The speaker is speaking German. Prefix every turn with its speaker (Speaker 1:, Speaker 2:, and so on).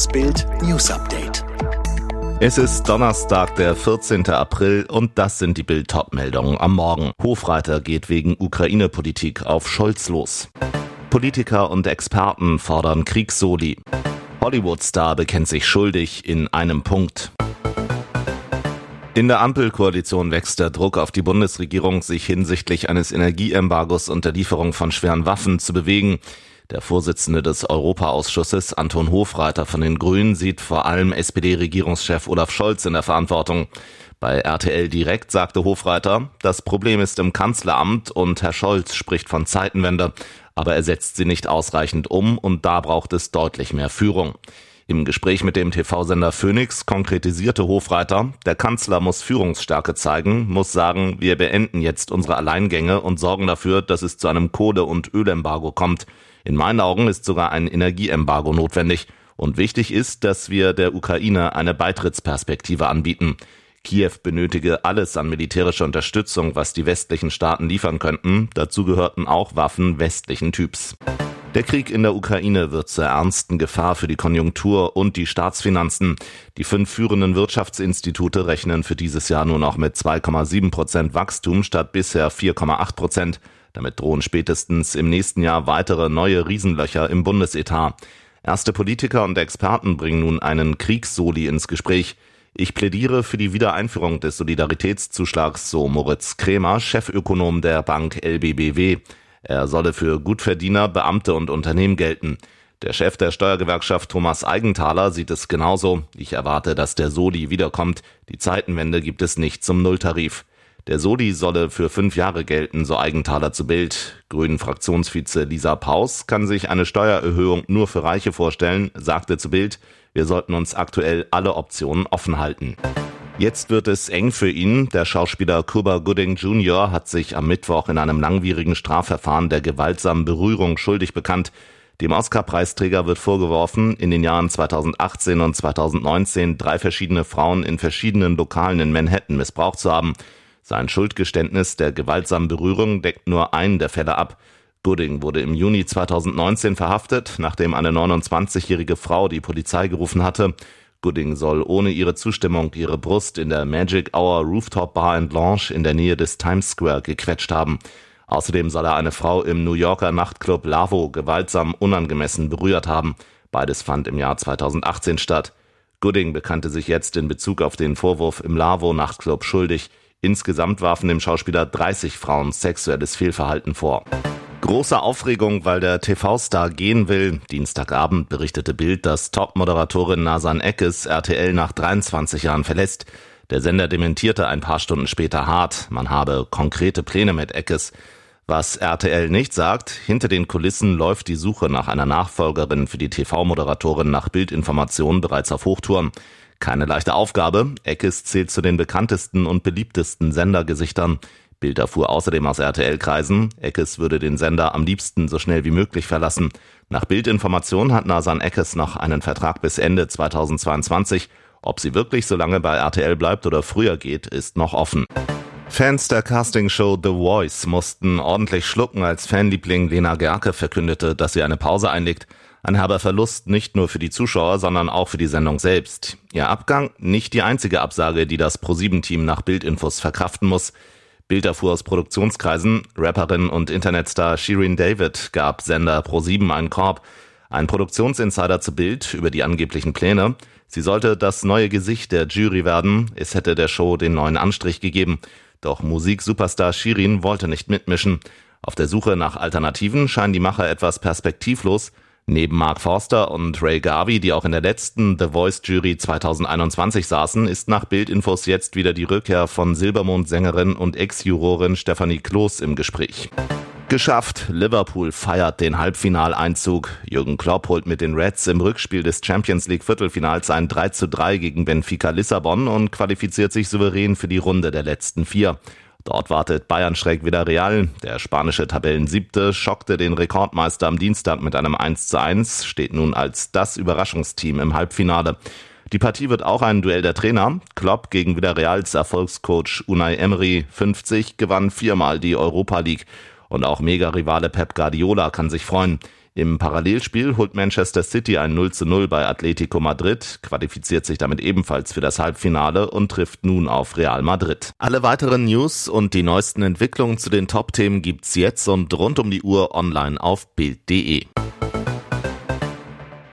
Speaker 1: Das Bild News Update.
Speaker 2: Es ist Donnerstag, der 14. April und das sind die Bild-Top-Meldungen am Morgen. Hofreiter geht wegen Ukraine-Politik auf Scholz los. Politiker und Experten fordern Kriegssoli. Hollywood-Star bekennt sich schuldig in einem Punkt. In der Ampelkoalition wächst der Druck auf die Bundesregierung, sich hinsichtlich eines Energieembargos und der Lieferung von schweren Waffen zu bewegen. Der Vorsitzende des Europaausschusses, Anton Hofreiter von den Grünen, sieht vor allem SPD-Regierungschef Olaf Scholz in der Verantwortung. Bei RTL Direkt sagte Hofreiter, das Problem ist im Kanzleramt und Herr Scholz spricht von Zeitenwende, aber er setzt sie nicht ausreichend um und da braucht es deutlich mehr Führung. Im Gespräch mit dem TV-Sender Phoenix konkretisierte Hofreiter, der Kanzler muss Führungsstärke zeigen, muss sagen, wir beenden jetzt unsere Alleingänge und sorgen dafür, dass es zu einem Kohle- und Ölembargo kommt. In meinen Augen ist sogar ein Energieembargo notwendig. Und wichtig ist, dass wir der Ukraine eine Beitrittsperspektive anbieten. Kiew benötige alles an militärischer Unterstützung, was die westlichen Staaten liefern könnten. Dazu gehörten auch Waffen westlichen Typs. Der Krieg in der Ukraine wird zur ernsten Gefahr für die Konjunktur und die Staatsfinanzen. Die fünf führenden Wirtschaftsinstitute rechnen für dieses Jahr nur noch mit 2,7 Prozent Wachstum statt bisher 4,8 Prozent. Damit drohen spätestens im nächsten Jahr weitere neue Riesenlöcher im Bundesetat. Erste Politiker und Experten bringen nun einen Kriegssoli ins Gespräch. Ich plädiere für die Wiedereinführung des Solidaritätszuschlags, so Moritz Krämer, Chefökonom der Bank LBBW. Er solle für Gutverdiener, Beamte und Unternehmen gelten. Der Chef der Steuergewerkschaft Thomas Eigenthaler sieht es genauso. Ich erwarte, dass der Soli wiederkommt. Die Zeitenwende gibt es nicht zum Nulltarif. Der Soli solle für fünf Jahre gelten, so Eigenthaler zu Bild. Grünen Fraktionsvize Lisa Paus kann sich eine Steuererhöhung nur für Reiche vorstellen, sagte zu Bild, wir sollten uns aktuell alle Optionen offen halten. Jetzt wird es eng für ihn. Der Schauspieler Cuba Gooding Jr. hat sich am Mittwoch in einem langwierigen Strafverfahren der gewaltsamen Berührung schuldig bekannt. Dem Oscar-Preisträger wird vorgeworfen, in den Jahren 2018 und 2019 drei verschiedene Frauen in verschiedenen Lokalen in Manhattan missbraucht zu haben. Sein Schuldgeständnis der gewaltsamen Berührung deckt nur einen der Fälle ab. Gooding wurde im Juni 2019 verhaftet, nachdem eine 29-jährige Frau die Polizei gerufen hatte. Gooding soll ohne ihre Zustimmung ihre Brust in der Magic Hour Rooftop Bar in Blanche in der Nähe des Times Square gequetscht haben. Außerdem soll er eine Frau im New Yorker Nachtclub Lavo gewaltsam unangemessen berührt haben. Beides fand im Jahr 2018 statt. Gooding bekannte sich jetzt in Bezug auf den Vorwurf im Lavo Nachtclub schuldig. Insgesamt warfen dem Schauspieler 30 Frauen sexuelles Fehlverhalten vor. Große Aufregung, weil der TV-Star gehen will. Dienstagabend berichtete Bild, dass Top-Moderatorin Nasan Eckes RTL nach 23 Jahren verlässt. Der Sender dementierte ein paar Stunden später hart, man habe konkrete Pläne mit Eckes. Was RTL nicht sagt, hinter den Kulissen läuft die Suche nach einer Nachfolgerin für die TV-Moderatorin nach Bildinformationen bereits auf Hochtouren. Keine leichte Aufgabe. Eckes zählt zu den bekanntesten und beliebtesten Sendergesichtern. Bild erfuhr außerdem aus RTL-Kreisen, Eckes würde den Sender am liebsten so schnell wie möglich verlassen. Nach Bildinformation hat Nasan Eckes noch einen Vertrag bis Ende 2022. Ob sie wirklich so lange bei RTL bleibt oder früher geht, ist noch offen. Fans der Castingshow The Voice mussten ordentlich schlucken, als Fanliebling Lena Gerke verkündete, dass sie eine Pause einlegt. Ein herber Verlust nicht nur für die Zuschauer, sondern auch für die Sendung selbst. Ihr Abgang nicht die einzige Absage, die das ProSieben-Team nach Bildinfos verkraften muss. Bild erfuhr aus Produktionskreisen, Rapperin und Internetstar Shirin David gab Sender ProSieben einen Korb. Ein Produktionsinsider zu Bild über die angeblichen Pläne. Sie sollte das neue Gesicht der Jury werden. Es hätte der Show den neuen Anstrich gegeben. Doch Musiksuperstar Shirin wollte nicht mitmischen. Auf der Suche nach Alternativen scheinen die Macher etwas perspektivlos. Neben Mark Forster und Ray Garvey, die auch in der letzten The Voice Jury 2021 saßen, ist nach Bildinfos jetzt wieder die Rückkehr von Silbermond-Sängerin und Ex-Jurorin Stephanie Kloß im Gespräch. Geschafft. Liverpool feiert den Halbfinaleinzug. Jürgen Klopp holt mit den Reds im Rückspiel des Champions League Viertelfinals ein 3 zu 3 gegen Benfica Lissabon und qualifiziert sich souverän für die Runde der letzten vier. Dort wartet Bayern schräg wieder Real. Der spanische Tabellensiebte schockte den Rekordmeister am Dienstag mit einem 1 zu 1, steht nun als das Überraschungsteam im Halbfinale. Die Partie wird auch ein Duell der Trainer. Klopp gegen Villarreals Erfolgscoach Unai Emery 50 gewann viermal die Europa League. Und auch Mega-Rivale Pep Guardiola kann sich freuen. Im Parallelspiel holt Manchester City ein 0 zu 0 bei Atletico Madrid, qualifiziert sich damit ebenfalls für das Halbfinale und trifft nun auf Real Madrid. Alle weiteren News und die neuesten Entwicklungen zu den Top-Themen gibt's jetzt und rund um die Uhr online auf Bild.de.